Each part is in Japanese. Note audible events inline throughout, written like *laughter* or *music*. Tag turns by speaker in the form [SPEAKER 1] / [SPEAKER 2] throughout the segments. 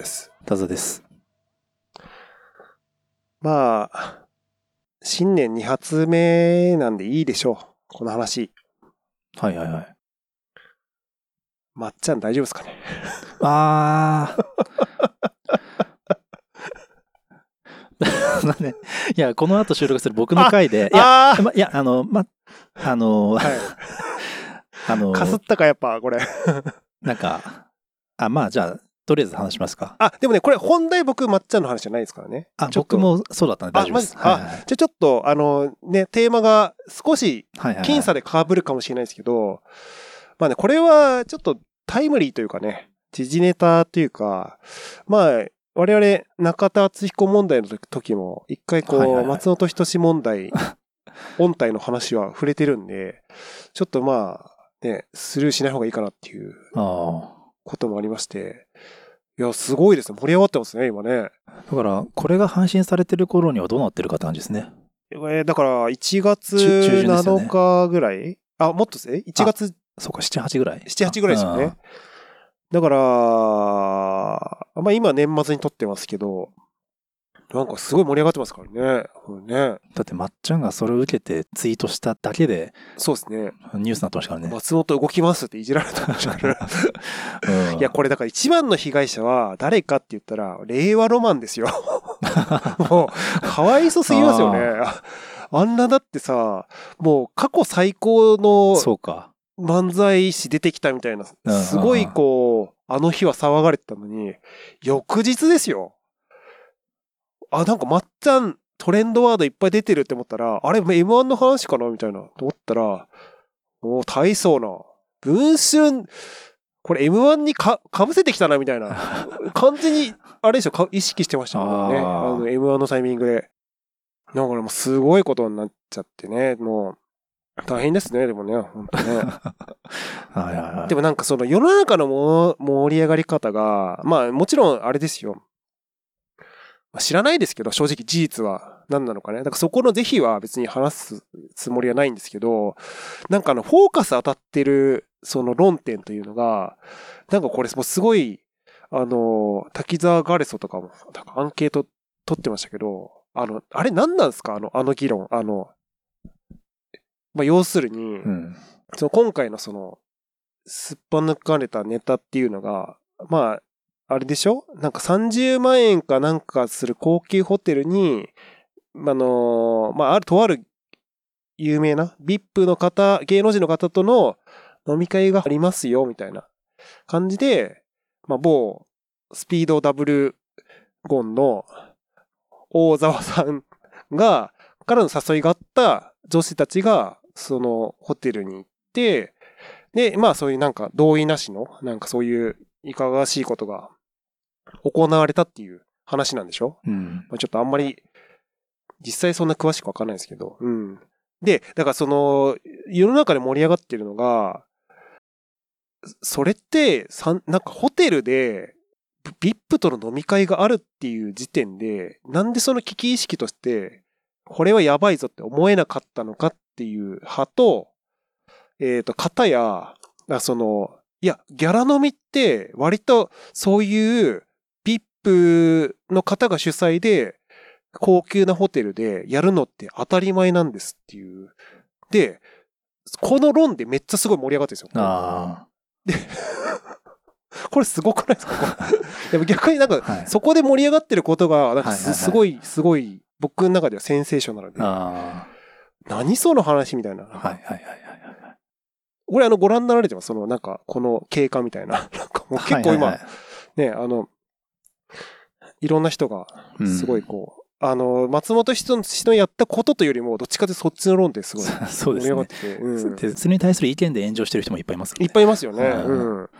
[SPEAKER 1] です。
[SPEAKER 2] タザです。
[SPEAKER 1] まあ、新年2発目なんでいいでしょう。この話。
[SPEAKER 2] はいはいはい。
[SPEAKER 1] まっちゃん大丈夫ですかね？
[SPEAKER 2] あー。*laughs* なんで、いや、この後収録する僕の回で、いや、
[SPEAKER 1] ああ
[SPEAKER 2] ま、いや、あの、ま、あの、
[SPEAKER 1] はい。*laughs*
[SPEAKER 2] あの、
[SPEAKER 1] かすったか、やっぱ、これ。
[SPEAKER 2] なんか、あ、まあ、じゃあ、とりあえず話しますか。
[SPEAKER 1] あ、でもね、これ本題僕、まっちゃんの話じゃないですからね。
[SPEAKER 2] あ、
[SPEAKER 1] ちょっと
[SPEAKER 2] 僕。もそうだったんで大丈夫です。
[SPEAKER 1] あマジ
[SPEAKER 2] はいはい
[SPEAKER 1] じゃあちょっと、あの、ね、テーマが少し
[SPEAKER 2] はいはい。
[SPEAKER 1] 僅差で被るかもしれないですけど、まあね、これはちょっとタイムリーというかね、時事ネタというか、まあ、我々、中田敦彦問題の時も、一回こう、
[SPEAKER 2] はいはいはい
[SPEAKER 1] 松本人志問題、音体の話は触れてるんで、ちょっとまあ、ね、スルーしない方がいいかなっていう
[SPEAKER 2] あ
[SPEAKER 1] こともありまして、いや、すごいですね。盛り上がってますね、今ね。
[SPEAKER 2] あ。だから、これが配信されてる頃にはどうなってるかって感じですね。
[SPEAKER 1] えーだから、1月
[SPEAKER 2] 中中旬ですよね
[SPEAKER 1] 7日ぐらい、あ、もっとですね？1月？
[SPEAKER 2] そうか、7、8ぐらい。
[SPEAKER 1] 7、8ぐらいですよね。だから、まあ今年末に撮ってますけど、なんかすごい盛り上がってますからね。ね。
[SPEAKER 2] だって、まっちゃんがそれを受けてツイートしただけで
[SPEAKER 1] そうですね。
[SPEAKER 2] ニュースになってましたからね。
[SPEAKER 1] 松本動きますっていじられたから。
[SPEAKER 2] うん
[SPEAKER 1] いや、これだから一番の被害者は誰かって言ったら、令和ロマンですよ。*laughs* もう、かわいそすぎますよね。ああんなだってさ、もう過去最高の。漫才師出てきたみたいな、
[SPEAKER 2] うん
[SPEAKER 1] すごいこう、あの日は騒がれてたのに、翌日ですよ。あ、なんかまっちゃんトレンドワードいっぱい出てるって思ったら、あれ M1 の話かなみたいな、と思ったら、もう大層な、文春、これ M1 にか、かぶせてきたなみたいな、*laughs* 完全に、あれでしょ、か意識してましたもんね。
[SPEAKER 2] あ
[SPEAKER 1] の M1 のタイミングで。だからもうすごいことになっちゃってね、もう、大変ですね、でもね、本当ね。*laughs*
[SPEAKER 2] はいはいはい。
[SPEAKER 1] でもなんかその世の中のも盛り上がり方が、まあもちろんあれですよ。まあ知らないですけど、正直事実は何なのかね。だからそこの是非は別に話すつもりはないんですけど、なんかあの、フォーカス当たってるその論点というのが、なんかこれもうすごい、あの、滝沢ガレソとかも、なんかアンケート取ってましたけど、あの、あれ何なんですか？あの、あの議論。あの、まあ要するに、
[SPEAKER 2] うん。
[SPEAKER 1] その今回のその、すっぱ抜かれたネタっていうのが、まあ、あれでしょ？なんか30万円かなんかする高級ホテルに、あの、まあ、ある、とある有名な VIP の方、芸能人の方との飲み会がありますよ、みたいな感じで、まあ、某スピードダブルゴンの大沢さんが、からの誘いがあった女子たちが、そのホテルに行って、で、まあそういうなんか同意なしの、なんかそういういかがわしいことが行われたっていう話なんでしょ？
[SPEAKER 2] うん。
[SPEAKER 1] まあ、ちょっとあんまり、実際そんな詳しくわかんないですけど、うん。で、だからその、世の中で盛り上がってるのが、それって、なんかホテルで、VIP との飲み会があるっていう時点で、なんでその危機意識として、これはやばいぞって思えなかったのかっていう派と、えっ、と、方や、あその、いや、ギャラ飲みって割とそういう VIP の方が主催で、高級なホテルでやるのって当たり前なんですっていう。で、この論でめっちゃすごい盛り上がってるんですよ。
[SPEAKER 2] あ *laughs*
[SPEAKER 1] これすごくないですか？*laughs* でも逆になんか、
[SPEAKER 2] はい
[SPEAKER 1] そこで盛り上がってることが、なんかすごい、すごい、僕の中ではセンセーショナルで
[SPEAKER 2] あ。、あ
[SPEAKER 1] 何その話みたいな。
[SPEAKER 2] あ。はいはいはいはいはい。
[SPEAKER 1] これあの、ご覧になられてます？その、なんか、この経過みたいな。なんかもう結構今、
[SPEAKER 2] はいはいはい
[SPEAKER 1] ね、あの、いろんな人が、
[SPEAKER 2] うん
[SPEAKER 1] すごいこう、あの、松本人志のやったことというよりも、どっちかというとそっちの論ですごい *laughs*
[SPEAKER 2] そうですね
[SPEAKER 1] 盛り上がっ。てて、うん
[SPEAKER 2] れに対する意見で炎上してる人もいっぱいいます
[SPEAKER 1] いっぱいいますよね。
[SPEAKER 2] うん
[SPEAKER 1] うん。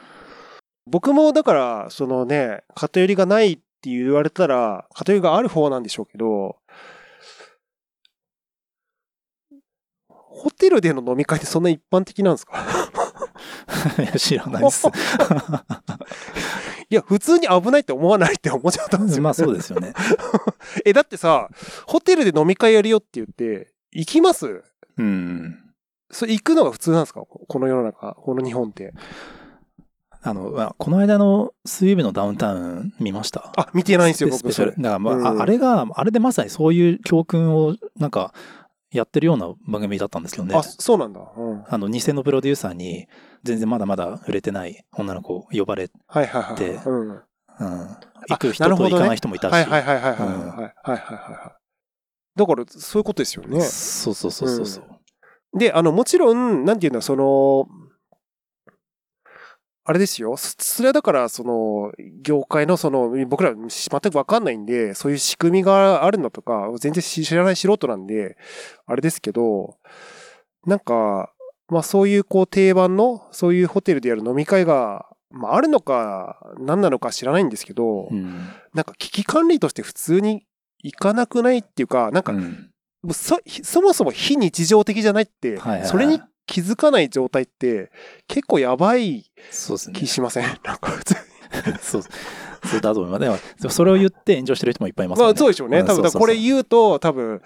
[SPEAKER 1] 僕もだから、そのね、偏りがないって言われたら、偏りがある方なんでしょうけど、ホテルでの飲み会ってそんな一般的なんですか？*laughs*
[SPEAKER 2] いや、知らないです。*laughs*
[SPEAKER 1] いや、普通に危ないって思わないって思っちゃったんですよ。
[SPEAKER 2] まあそうですよね。*laughs*
[SPEAKER 1] え、だってさ、ホテルで飲み会やるよって言って、行きます？
[SPEAKER 2] うん。
[SPEAKER 1] それ行くのが普通なんですか？この世の中、この日本って。
[SPEAKER 2] あの、まあこの間の水曜日のダウンタウン見ました？
[SPEAKER 1] あ、見てないんですよ、僕。
[SPEAKER 2] スペシャル。だから、まあ、
[SPEAKER 1] うん
[SPEAKER 2] ああれが、あれでまさにそういう教訓を、なんか、やってるような番組だったんですけどね
[SPEAKER 1] あ、。そうなんだ。うん。
[SPEAKER 2] あの、偽のプロデューサーに、全然まだまだ売れてない女の子を呼ばれ、
[SPEAKER 1] はいはいはい。
[SPEAKER 2] で
[SPEAKER 1] うん。
[SPEAKER 2] うん。行く人と行かない人もいたし。
[SPEAKER 1] はいはいはいはいはい。
[SPEAKER 2] うん
[SPEAKER 1] はいはいはいはい。だから、そういうことですよね。
[SPEAKER 2] そうそうそうそうそう。
[SPEAKER 1] で、あの、もちろん、なんていうんだ、その、あれですよ。そそれはだから、その、業界のその、僕ら全くわかんないんで、そういう仕組みがあるのとか、全然知らない素人なんで、あれですけど、なんか、まあそういうこう定番の、そういうホテルでやる飲み会が、まああるのか、何なのか知らないんですけど、
[SPEAKER 2] うん。
[SPEAKER 1] なんか危機管理として普通に行かなくないっていうか、なんか
[SPEAKER 2] うん
[SPEAKER 1] そそもそも非日常的じゃないって、
[SPEAKER 2] はいはいはい
[SPEAKER 1] それに気づかない状態って結構やばい
[SPEAKER 2] そうですね
[SPEAKER 1] 気。しません、*laughs* なんか普通に。*laughs*
[SPEAKER 2] そう、そうだと思います。でもでもそれを言って炎上してる人もいっぱいいますよね。
[SPEAKER 1] まあそうでしょうね。
[SPEAKER 2] うん
[SPEAKER 1] 多分これ言うと多分、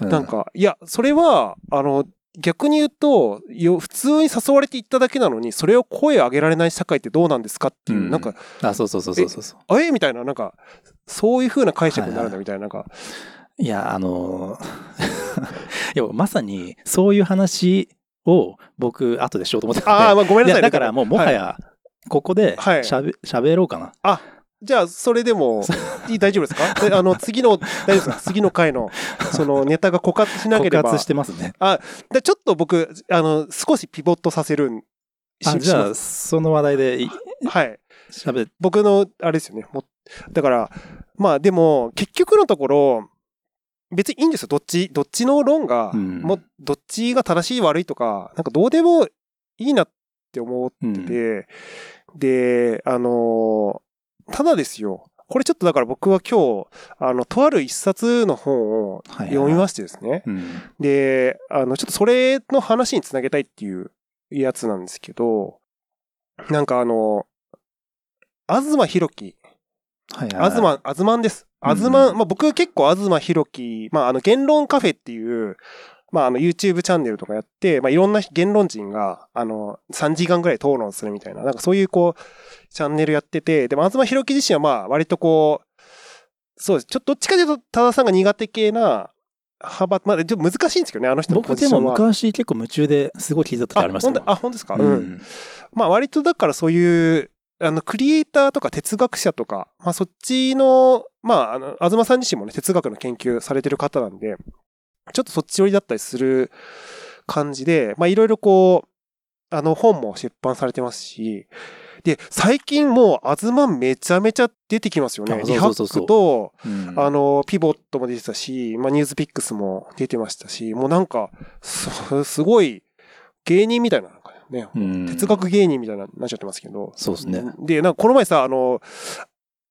[SPEAKER 2] うん
[SPEAKER 1] なんか、いや、それは、あの、逆に言うと、よ普通に誘われて行っただけなのに、それを声を上げられない社会ってどうなんですかっていう、
[SPEAKER 2] うん
[SPEAKER 1] なんか、
[SPEAKER 2] あ、そうそうそうそうそうそう。
[SPEAKER 1] あえみたいな、なんか、そういう風な解釈になるんだみたいな、なんか、
[SPEAKER 2] いや、あの *laughs* いや、まさにそういう話を僕、後でしようと思ってて。
[SPEAKER 1] ああ、まあごめんなさいね。
[SPEAKER 2] だからもうもは
[SPEAKER 1] はい
[SPEAKER 2] や、ここで
[SPEAKER 1] はい
[SPEAKER 2] しゃべ、喋ろうかな。
[SPEAKER 1] じゃあ、それでも、いい大丈夫ですか？*laughs* であの、次の、大丈夫ですか？次の回の、その、ネタが枯渇しなければ。
[SPEAKER 2] 枯渇してますね。
[SPEAKER 1] でちょっと僕、あの、少しピボットさせるん、し
[SPEAKER 2] あ、じゃあ、その話題でい
[SPEAKER 1] はい。
[SPEAKER 2] 喋っ
[SPEAKER 1] 僕の、あれですよね。もだから、まあでも、結局のところ、別にいいんですよ。どっち、どっちの論が、
[SPEAKER 2] うん
[SPEAKER 1] もう、どっちが正しい悪いとか、なんかどうでもいいなって思って
[SPEAKER 2] うん
[SPEAKER 1] て、で、あのただですよ。これちょっとだから僕は今日、あの、とある一冊の本を
[SPEAKER 2] はいはい
[SPEAKER 1] 読みましてですね。
[SPEAKER 2] うん。
[SPEAKER 1] で、あの、ちょっとそれの話につなげたいっていうやつなんですけど、なんかあの、東博樹、
[SPEAKER 2] はいはいはい。
[SPEAKER 1] 東、あずまんです。
[SPEAKER 2] うん
[SPEAKER 1] あずまん、まあ僕結構東博樹、まああの、言論カフェっていう、まああの、YouTube チャンネルとかやって、まあいろんな言論人が、あの、3時間ぐらい討論するみたいな、なんかそういうこう、チャンネルやってて、でも東博樹自身はまあ割とこう、そうです。ちょっとどっちかというと、多田さんが苦手系な、派閥、まあ、ちょっと難しいんですけどね、あの人のポ
[SPEAKER 2] 僕でも
[SPEAKER 1] ジションは。
[SPEAKER 2] 昔結構夢中ですごい聞いた時ありました
[SPEAKER 1] あ、本当ですか、
[SPEAKER 2] う
[SPEAKER 1] うん。
[SPEAKER 2] ん。
[SPEAKER 1] まあ割とだからそういう、あの、クリエイターとか哲学者とか、まあそっちの、まあ、あの、東さん自身もね、哲学の研究されてる方なんで、ちょっとそっち寄りだったりする感じで、まあいろいろこう、あの本も出版されてますし、で、最近もう、東めちゃめちゃ出てきますよね。
[SPEAKER 2] あ
[SPEAKER 1] リハックと、
[SPEAKER 2] うん
[SPEAKER 1] あの、ピボットも出てたし、まあ、ニュースピックスも出てましたし、もうなんか、すすごい芸人みたいな、ね、
[SPEAKER 2] うん
[SPEAKER 1] 哲学芸人みたいななっちゃってますけど。
[SPEAKER 2] そうですね。
[SPEAKER 1] で、なんかこの前さ、あの、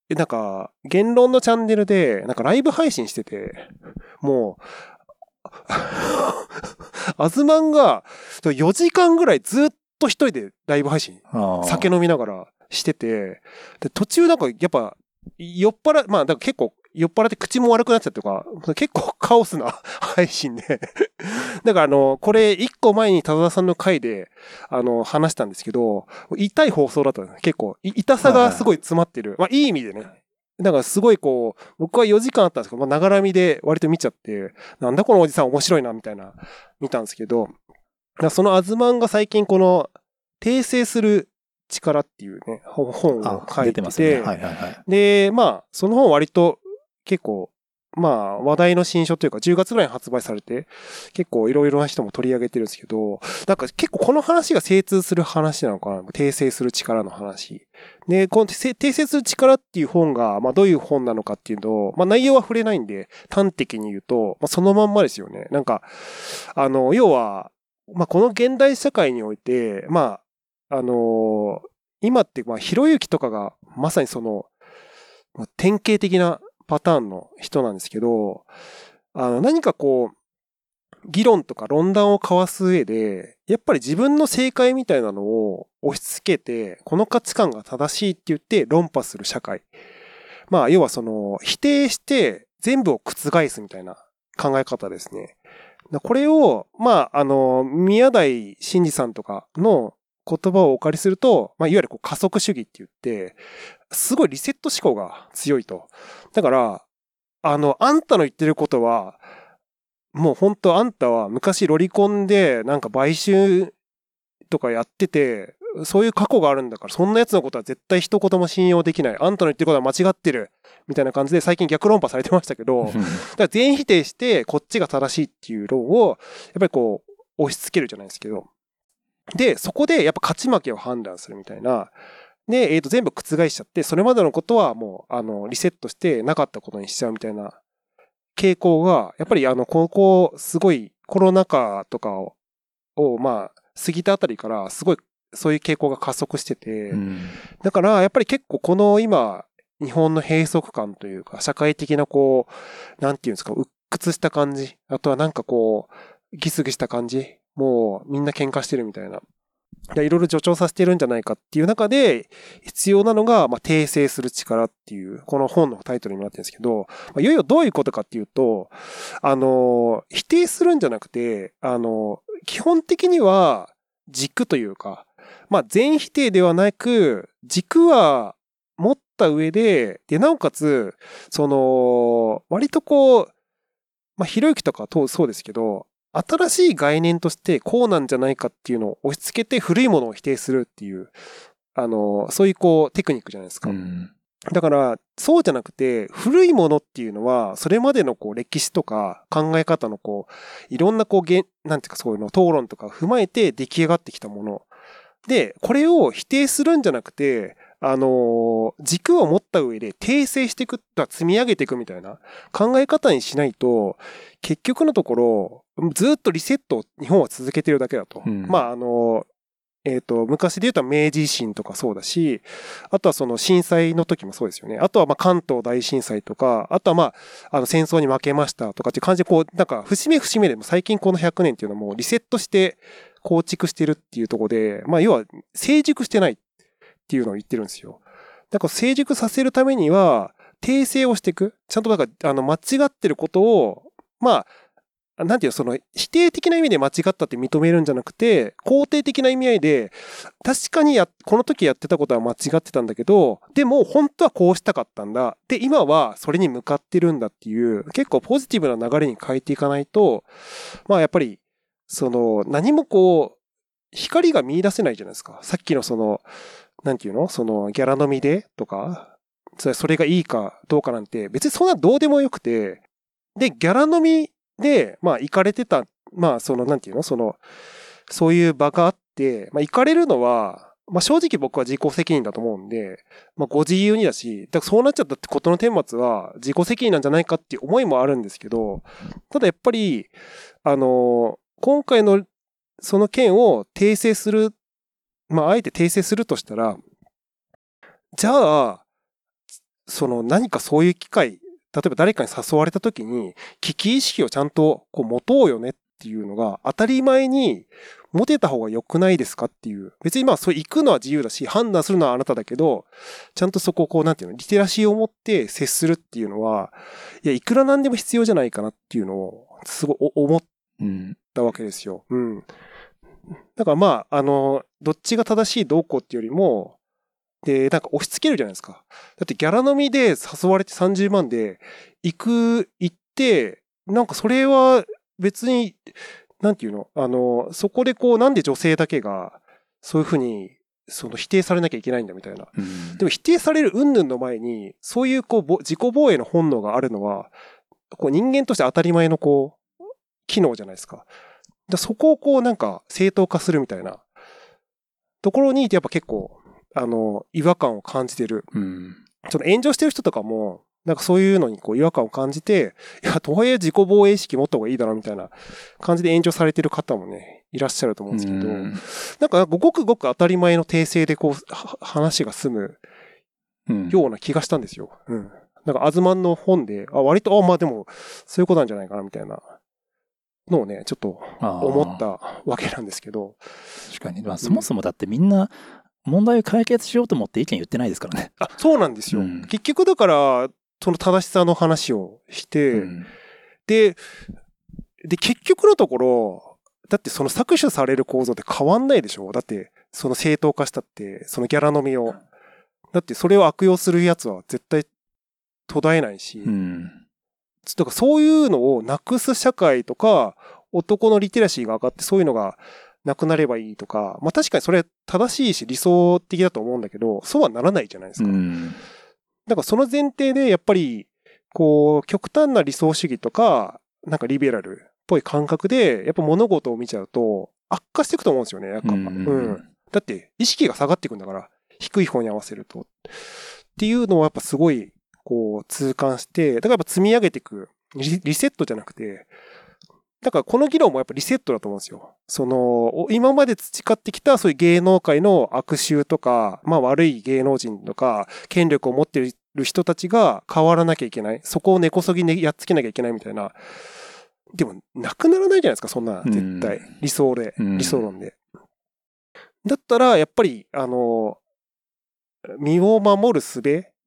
[SPEAKER 1] えなんか、言論のチャンネルで、なんかライブ配信してて、もう、*laughs* アズマンが4時間ぐらいずっと一人でライブ配信酒飲みながらしてて、で、途中なんかやっぱ、酔っ払、まあ、だから結構酔っ払って口も悪くなっちゃってとか、結構カオスな *laughs* 配信で。だからあの、これ一個前に田田さんの回で、あの、話したんですけど、痛い放送だったんです結構、い痛さがすごい詰まってる。まあ、いい意味でね。だからすごいこう、僕は4時間あったんですけど、まあ、ながらみで割と見ちゃって、なんだこのおじさん面白いな、みたいな、見たんですけど、そのアズマンが最近この、訂正する力っていうね、本本を
[SPEAKER 2] あ
[SPEAKER 1] 書いてて、
[SPEAKER 2] 出てますね。はいはいはい。
[SPEAKER 1] で、まあ、その本割と結構、まあ、話題の新書というか、10月ぐらいに発売されて、結構いろいろな人も取り上げてるんですけど、なんか結構この話が精通する話なのかな？訂正する力の話。で、この訂正する力っていう本が、まあどういう本なのかっていうのまあ内容は触れないんで、端的に言うと、まあそのまんまですよね。なんか、あの、要は、まあこの現代社会において、まあ、あの今って、まあ、ひろゆきとかが、まさにその、典型的なパターンの人なんですけど、あの、何かこう、議論とか論談を交わす上で、やっぱり自分の正解みたいなのを押し付けて、この価値観が正しいって言って論破する社会。まあ、要はその、否定して全部を覆すみたいな考え方ですね。これを、まあ、あの、宮台真司さんとかの言葉をお借りすると、まあ、いわゆるこう加速主義って言って、すごいリセット思考が強いと。だから、あの、あんたの言ってることは、もう本当あんたは昔ロリコンでなんか買収とかやってて、そういう過去があるんだから、そんな奴のことは絶対一言も信用できない。あんたの言ってることは間違ってる。みたいな感じで最近逆論破されてましたけど、だから全否定してこっちが正しいっていう論を、やっぱりこう、押し付けるじゃないですけど。で、そこでやっぱ勝ち負けを判断するみたいな。で、えっ、と、全部覆しちゃって、それまでのことはもう、あの、リセットしてなかったことにしちゃうみたいな傾向が、やっぱりあの、ここ、すごいコロナ禍とかを、をまあ、過ぎたあたりから、すごい、そういう傾向が加速してて、
[SPEAKER 2] うん
[SPEAKER 1] だから、やっぱり結構この今、日本の閉塞感というか、社会的なこう、なんていうんですか、鬱屈した感じ。あとはなんかこう、ギスギスした感じ。もうみんな喧嘩してるみたいな。いろいろ助長させてるんじゃないかっていう中で、必要なのが、まあ、訂正する力っていう、この本のタイトルにもなってるんですけど、まあ、いよいよどういうことかっていうと、あの、否定するんじゃなくて、あの、基本的には軸というか、まあ、全否定ではなく、軸は持った上で、で、なおかつ、その、割とこう、まあ、ひろゆきとかとそうですけど、新しい概念としてこうなんじゃないかっていうのを押し付けて古いものを否定するっていう、あの、そういうこうテクニックじゃないですか。
[SPEAKER 2] うん
[SPEAKER 1] だから、そうじゃなくて、古いものっていうのは、それまでのこう歴史とか考え方のこう、いろんなこう、なんていうかそういうの、討論とか踏まえて出来上がってきたもの。で、これを否定するんじゃなくて、あのー軸を持った上で訂正していく、積み上げていくみたいな考え方にしないと、結局のところ、ずっとリセットを日本は続けてるだけだと。
[SPEAKER 2] うん
[SPEAKER 1] まあ、あのーえっ、と、昔で言うと明治維新とかそうだし、あとはその震災の時もそうですよね。あとはまあ関東大震災とか、あとはまあ、あの戦争に負けましたとかっていう感じでこう、なんか節目節目でも最近この100年っていうのはもうリセットして構築してるっていうところで、まあ要は成熟してないっていうのを言ってるんですよ。だから成熟させるためには、訂正をしていく。ちゃんとなんか、あの、間違ってることを、まあ、なんていう、その、否定的な意味で間違ったって認めるんじゃなくて、肯定的な意味合いで、確かにや、この時やってたことは間違ってたんだけど、でも本当はこうしたかったんだ。で、今はそれに向かってるんだっていう、結構ポジティブな流れに変えていかないと、まあやっぱり、その、何もこう、光が見出せないじゃないですか。さっきのその、なんていうの？その、ギャラ飲みでとか、それがいいかどうかなんて、別にそんなどうでもよくて、で、ギャラ飲みで、まあ、行かれてた、まあ、その、なんていうの？その、そういう場があって、まあ、行かれるのは、まあ、正直僕は自己責任だと思うんで、まあ、ご自由にだし、だからそうなっちゃったってことの顛末は自己責任なんじゃないかっていう思いもあるんですけど、ただやっぱり、あの、今回のその件を訂正する、まあ、あえて訂正するとしたら、じゃあ、その何かそういう機会、例えば誰かに誘われた時に、危機意識をちゃんとこう持とうよねっていうのが当たり前に持てた方が良くないですかっていう。別にまあそう行くのは自由だし、判断するのはあなただけど、ちゃんとそこをこうなんていうの、リテラシーを持って接するっていうのは、いや、いくらなんでも必要じゃないかなっていうのを、すごい思っ。たわけですよ。うん。だからまあ、あの、どっちが正しいどうこうっていうよりも、で、なんか押し付けるじゃないですか。だってギャラ飲みで誘われて30万で行く、行って、なんかそれは別に、なんていうの？あの、そこでこう、なんで女性だけが、そういうふうに、その否定されなきゃいけないんだみたいな。
[SPEAKER 2] うん
[SPEAKER 1] でも否定される云々の前に、そういうこうぼ、自己防衛の本能があるのは、こう人間として当たり前のこう、機能じゃないですか。でそこをこうなんか正当化するみたいなところにやっぱ結構、あの、違和感を感じてる。
[SPEAKER 2] うん。
[SPEAKER 1] その炎上してる人とかも、なんかそういうのにこう違和感を感じて、いや、とはいえ自己防衛意識持った方がいいだろうみたいな感じで炎上されてる方もね、いらっしゃると思うんですけど、
[SPEAKER 2] うん
[SPEAKER 1] なんかごくごく当たり前の訂正でこう、は話が済む
[SPEAKER 2] うん
[SPEAKER 1] ような気がしたんですよ。うん。なんか、アズマンの本で、あ、割と、あ、まあでも、そういうことなんじゃないかな、みたいなのをね、ちょっと思ったわけなんですけど。
[SPEAKER 2] 確かに。まあ、そもそもだってみんな問題を解決しようと思って意見言ってないですからね。
[SPEAKER 1] あ、そうなんですよ。
[SPEAKER 2] うん
[SPEAKER 1] 結局だから、その正しさの話をして、
[SPEAKER 2] うん
[SPEAKER 1] で、で、結局のところ、だってその搾取される構造って変わんないでしょ？だって、その正当化したって、そのギャラ飲みを。だってそれを悪用するやつは絶対途絶えないし、
[SPEAKER 2] うん。
[SPEAKER 1] だからそういうのをなくす社会とか、男のリテラシーが上がってそういうのがなくなればいいとか、まあ確かにそれ正しいし理想的だと思うんだけど、そうはならないじゃないですか。
[SPEAKER 2] うん。
[SPEAKER 1] だからその前提でやっぱり、こう、極端な理想主義とか、なんかリベラルっぽい感覚で、やっぱ物事を見ちゃうと、悪化していくと思うんですよね、やっぱ。
[SPEAKER 2] う
[SPEAKER 1] うんん。だって、意識が下がっていくんだから、低い方に合わせると。っていうのはやっぱすごい、こう、痛感して、だからやっぱ積み上げていく、リリセットじゃなくて、だからこの議論もやっぱリセットだと思うんですよ。その、お今まで培ってきたそういう芸能界の悪習とか、まあ悪い芸能人とか、権力を持っている人たちが変わらなきゃいけない。そこを根こそぎねやっつけなきゃいけないみたいな。でも、なくならないじゃないですか、そんな、絶対。
[SPEAKER 2] うん
[SPEAKER 1] 理想で、
[SPEAKER 2] うん
[SPEAKER 1] 理想論で。だったら、やっぱり、あの、身を守る術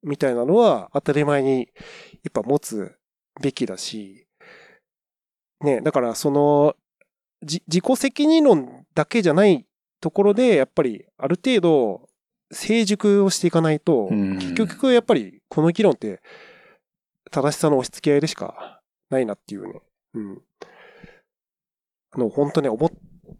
[SPEAKER 1] みたいなのは当たり前に、やっぱ持つべきだし、ね、だからその、じ自己責任論だけじゃないところで、やっぱりある程度成熟をしていかないと、
[SPEAKER 2] うん
[SPEAKER 1] 結局やっぱりこの議論って正しさの押し付け合いでしかないなっていうね。うん。あの、本当ね、思っ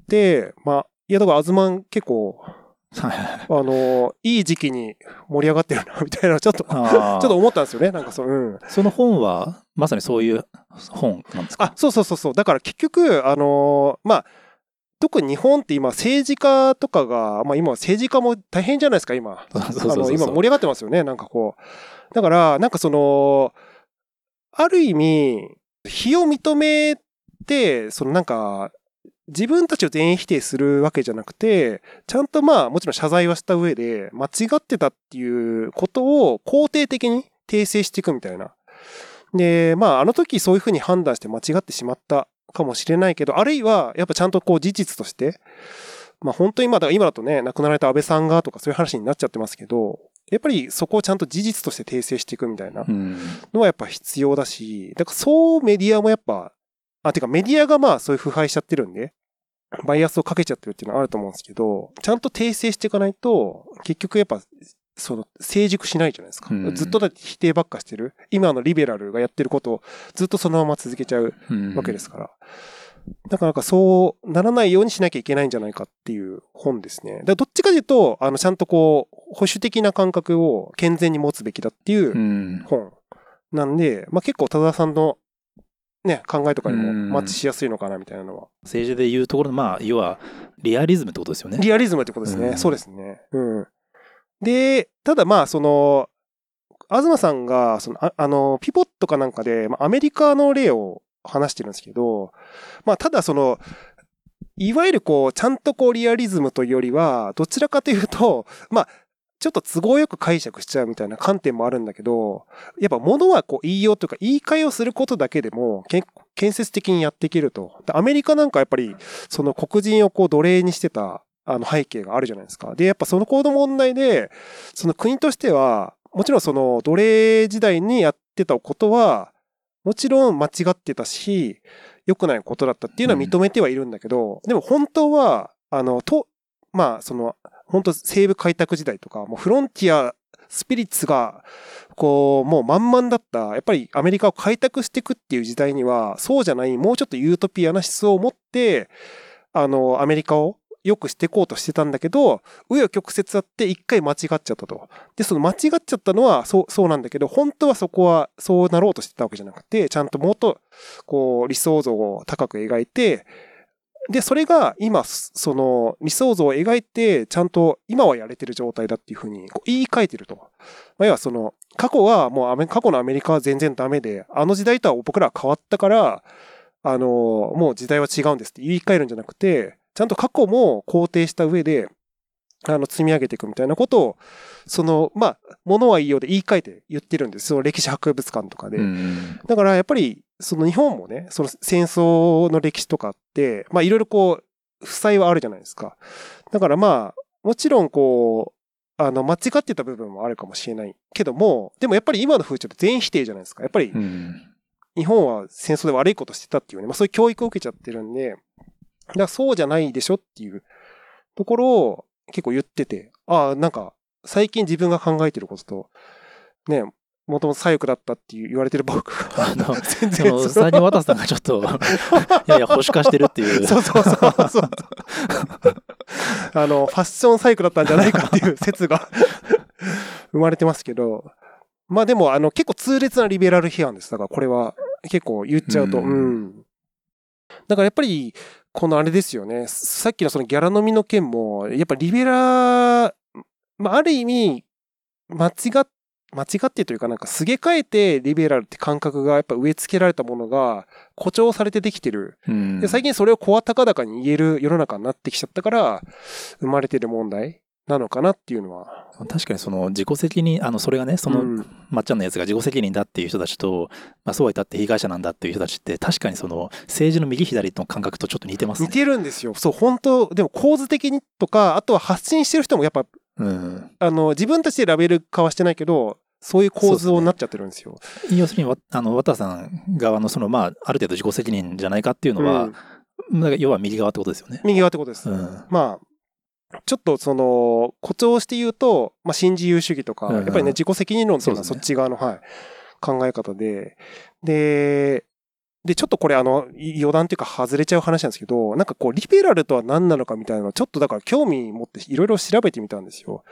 [SPEAKER 1] て、まあ、いや、だからアズマン結構、
[SPEAKER 2] はい
[SPEAKER 1] あの、いい時期に盛り上がってるな、みたいな、ちょっと、*laughs* ちょっと思ったんですよね。なんかそう、うん。
[SPEAKER 2] その本は、まさにそういう本なんですか？
[SPEAKER 1] あ、そうそうそうそう。だから結局、あのーまあ、特に日本って今政治家とかが、まあ今政治家も大変じゃないですか、今。*laughs*
[SPEAKER 2] そうそうそうそう
[SPEAKER 1] あの、今盛り上がってますよね、なんかこう。だから、なんかその、ある意味、非を認めて、そのなんか、自分たちを全員否定するわけじゃなくて、ちゃんとまあ、もちろん謝罪はした上で、間違ってたっていうことを肯定的に訂正していくみたいな。で、まあ、あの時そういうふうに判断して間違ってしまったかもしれないけど、あるいは、やっぱちゃんとこう事実として、まあ本当に今だ、今だとね、亡くなられた安倍さんがとかそういう話になっちゃってますけど、やっぱりそこをちゃんと事実として訂正していくみたいな
[SPEAKER 2] うん。
[SPEAKER 1] のはやっぱ必要だし、だからそうメディアもやっぱ、あ、てかメディアがまあそういう腐敗しちゃってるんで、バイアスをかけちゃってるっていうのはあると思うんですけど、ちゃんと訂正していかないと、結局やっぱ、その、成熟しないじゃないですか。
[SPEAKER 2] うん
[SPEAKER 1] ずっとだって否定ばっかしてる。今のリベラルがやってることをずっとそのまま続けちゃう
[SPEAKER 2] うん
[SPEAKER 1] わけですから。だからなんかそうならないようにしなきゃいけないんじゃないかっていう本ですね。だからどっちかというと、あの、ちゃんとこう、保守的な感覚を健全に持つべきだっていう
[SPEAKER 2] うん。
[SPEAKER 1] 本なんで、まあ結構多田さんのね、考えとかにも
[SPEAKER 2] うん
[SPEAKER 1] マッチしやすいのかなみたいなのは。
[SPEAKER 2] 政治で言うところの、まあ、要は、リアリズムってことですよね。
[SPEAKER 1] リアリズムってことですね。
[SPEAKER 2] うん
[SPEAKER 1] そうですね。うん。で、ただまあその、東さんが、その、ああの、ピボットかなんかで、まあアメリカの例を話してるんですけど、まあただその、いわゆるこう、ちゃんとこうリアリズムというよりは、どちらかというと、まあ、ちょっと都合よく解釈しちゃうみたいな観点もあるんだけど、やっぱ物はこう言いようというか言い換えをすることだけでも、建設的にやっていけると。アメリカなんかやっぱり、その黒人をこう奴隷にしてた、あの背景があるじゃないですか。で、やっぱその行動問題で、その国としては、もちろんその奴隷時代にやってたことは、もちろん間違ってたし、良くないことだったっていうのは認めてはいるんだけど、でも本当は、あの、と、まあ、その、本当西部開拓時代とか、もうフロンティア、スピリッツが、こう、もう満々だった、やっぱりアメリカを開拓していくっていう時代には、そうじゃない、もうちょっとユートピアな思想を持って、あの、アメリカを良くしていこうとしてたんだけど、紆余曲折あって一回間違っちゃったと。で、その間違っちゃったのはそう、そうなんだけど、本当はそこはそうなろうとしてたわけじゃなくて、ちゃんともっと、こう、理想像を高く描いて、で、それが今、その理想像を描いて、ちゃんと今はやれてる状態だっていうふうに言い換えてると。まあ、要はその、過去はもう、過去のアメリカは全然ダメで、あの時代とは僕らは変わったから、あの、もう時代は違うんですって言い換えるんじゃなくて、ちゃんと過去も肯定した上で、あの、積み上げていくみたいなことを、その、まあ、ものはいいようで言い換えて言ってるんです。その歴史博物館とかで。
[SPEAKER 2] うん。
[SPEAKER 1] だからやっぱり、その日本もね、その戦争の歴史とかって、まあいろいろこう、負債はあるじゃないですか。だからまあ、もちろんこう、あの、間違ってた部分もあるかもしれないけども、でもやっぱり今の風潮って全否定じゃないですか。やっぱり
[SPEAKER 2] うん。
[SPEAKER 1] 日本は戦争で悪いことしてたっていうね、まあそういう教育を受けちゃってるんで、だからそうじゃないでしょっていうところを、結構言ってて、ああ、なんか、最近自分が考えてることと、ね、もともと左翼だったって言われてる僕が。
[SPEAKER 2] あの、*laughs*
[SPEAKER 1] 全
[SPEAKER 2] その、サニワタさんがちょっと、い *laughs* やいや、保守化してるっていう。
[SPEAKER 1] そうそうそうそう。あの、ファッションサイクだったんじゃないかっていう説が *laughs* 生まれてますけど、まあでも、あの、結構痛烈なリベラル批判です。だからこれは結構言っちゃうと。
[SPEAKER 2] う
[SPEAKER 1] うんん。だからやっぱり、このあれですよね。さっきのそのギャラ飲みの件も、やっぱリベラ、まあある意味、間違っ間違ってというかなんかすげ替えてリベラルって感覚がやっぱ植え付けられたものが誇張されてできてる。
[SPEAKER 2] うん。
[SPEAKER 1] で、最近それを声高々に言える世の中になってきちゃったから、生まれてる問題なのかなっていうのは。
[SPEAKER 2] 確かにその自己責任、あの、それがね、その、
[SPEAKER 1] うん
[SPEAKER 2] まっちゃんのやつが自己責任だっていう人たちと、まあ、そうは言ったって被害者なんだっていう人たちって、確かにその政治の右左の感覚とちょっと似てますね。
[SPEAKER 1] 似てるんですよ。そう、本当でも構図的にとか、あとは発信してる人もやっぱ、
[SPEAKER 2] うん。
[SPEAKER 1] あの、自分たちでラベル化はしてないけど、そういう構図になっちゃってるんですよ。
[SPEAKER 2] 要するにわ、あの、渡さん側のその、まあ、ある程度自己責任じゃないかっていうのは、
[SPEAKER 1] うん
[SPEAKER 2] 要は右側ってことですよね。
[SPEAKER 1] 右側ってことです。
[SPEAKER 2] うん。
[SPEAKER 1] まあ、ちょっとその、誇張して言うと、まあ、新自由主義とか、
[SPEAKER 2] うんうん
[SPEAKER 1] やっぱりね、自己責任論っていうのは
[SPEAKER 2] そ
[SPEAKER 1] っち側の、はい、考え方で、で、で、ちょっとこれあの、余談っていうか外れちゃう話なんですけど、なんかこう、リベラルとは何なのかみたいなのをちょっとだから興味持っていろいろ調べてみたんですよ。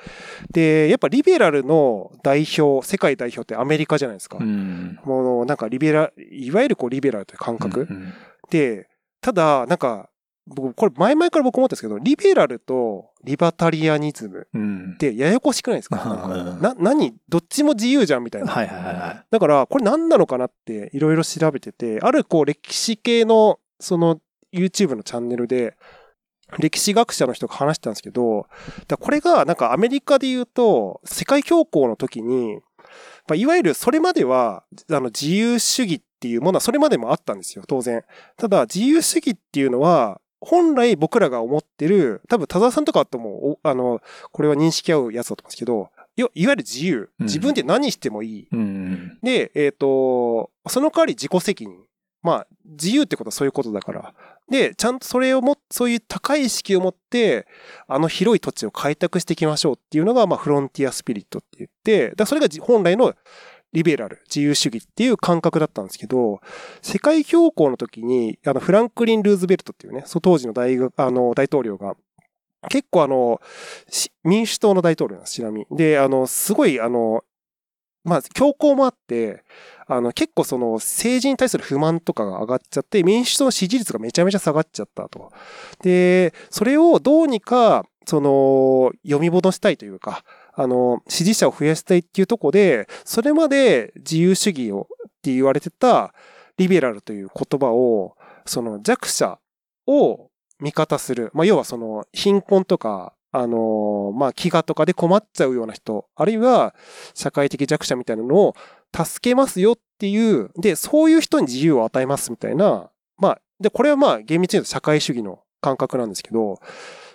[SPEAKER 1] で、やっぱリベラルの代表、世界代表ってアメリカじゃないですか。
[SPEAKER 2] うん。
[SPEAKER 1] もうなんかリベラ、いわゆるこうリベラルという感覚。
[SPEAKER 2] うん
[SPEAKER 1] で、ただ、なんか、僕、これ前々から僕思ったんですけど、リベラルとリバタリアニズム
[SPEAKER 2] うん
[SPEAKER 1] っ。てややこしくないですか？
[SPEAKER 2] うん
[SPEAKER 1] な、何？どっちも自由じゃんみたいな。
[SPEAKER 2] はいはいはいはい。
[SPEAKER 1] だから、これ何なのかなっていろいろ調べてて、あるこう歴史系の、その YouTube のチャンネルで、歴史学者の人が話してたんですけど、だこれがなんかアメリカで言うと、世界恐慌の時に、まあ、いわゆるそれまでは、あの自由主義っていうものはそれまでもあったんですよ、当然。ただ、自由主義っていうのは、本来僕らが思ってる、多分田沢さんとかとも、おあの、これは認識合うやつだと思うんですけど、よいわゆる自由。
[SPEAKER 2] うん
[SPEAKER 1] 自分で何してもいい。
[SPEAKER 2] うん。
[SPEAKER 1] で、えっ、と、その代わり自己責任。まあ、自由ってことはそういうことだから。で、ちゃんとそれをも、そういう高い意識を持って、あの広い土地を開拓していきましょうっていうのが、まあ、フロンティアスピリットって言って、だそれがじ本来のリベラル、自由主義っていう感覚だったんですけど、世界恐慌の時に、あの、フランクリン・ルーズベルトっていうね、そ当時の大学、あの、大統領が、結構あの、民主党の大統領なんです、ちなみに。で、あの、すごい、あの、まあ、強行もあって、あの、結構その政治に対する不満とかが上がっちゃって、民主党の支持率がめちゃめちゃ下がっちゃったと。で、それをどうにか、その、読み戻したいというか、あの、支持者を増やしたいっていうところで、それまで自由主義をって言われてたリベラルという言葉を、その弱者を味方する。まあ、要はその貧困とか、あのまあ、飢餓とかで困っちゃうような人、あるいは社会的弱者みたいなのを助けますよっていう、で、そういう人に自由を与えますみたいな、まあ、で、これはまあ、厳密に言うと社会主義の感覚なんですけど、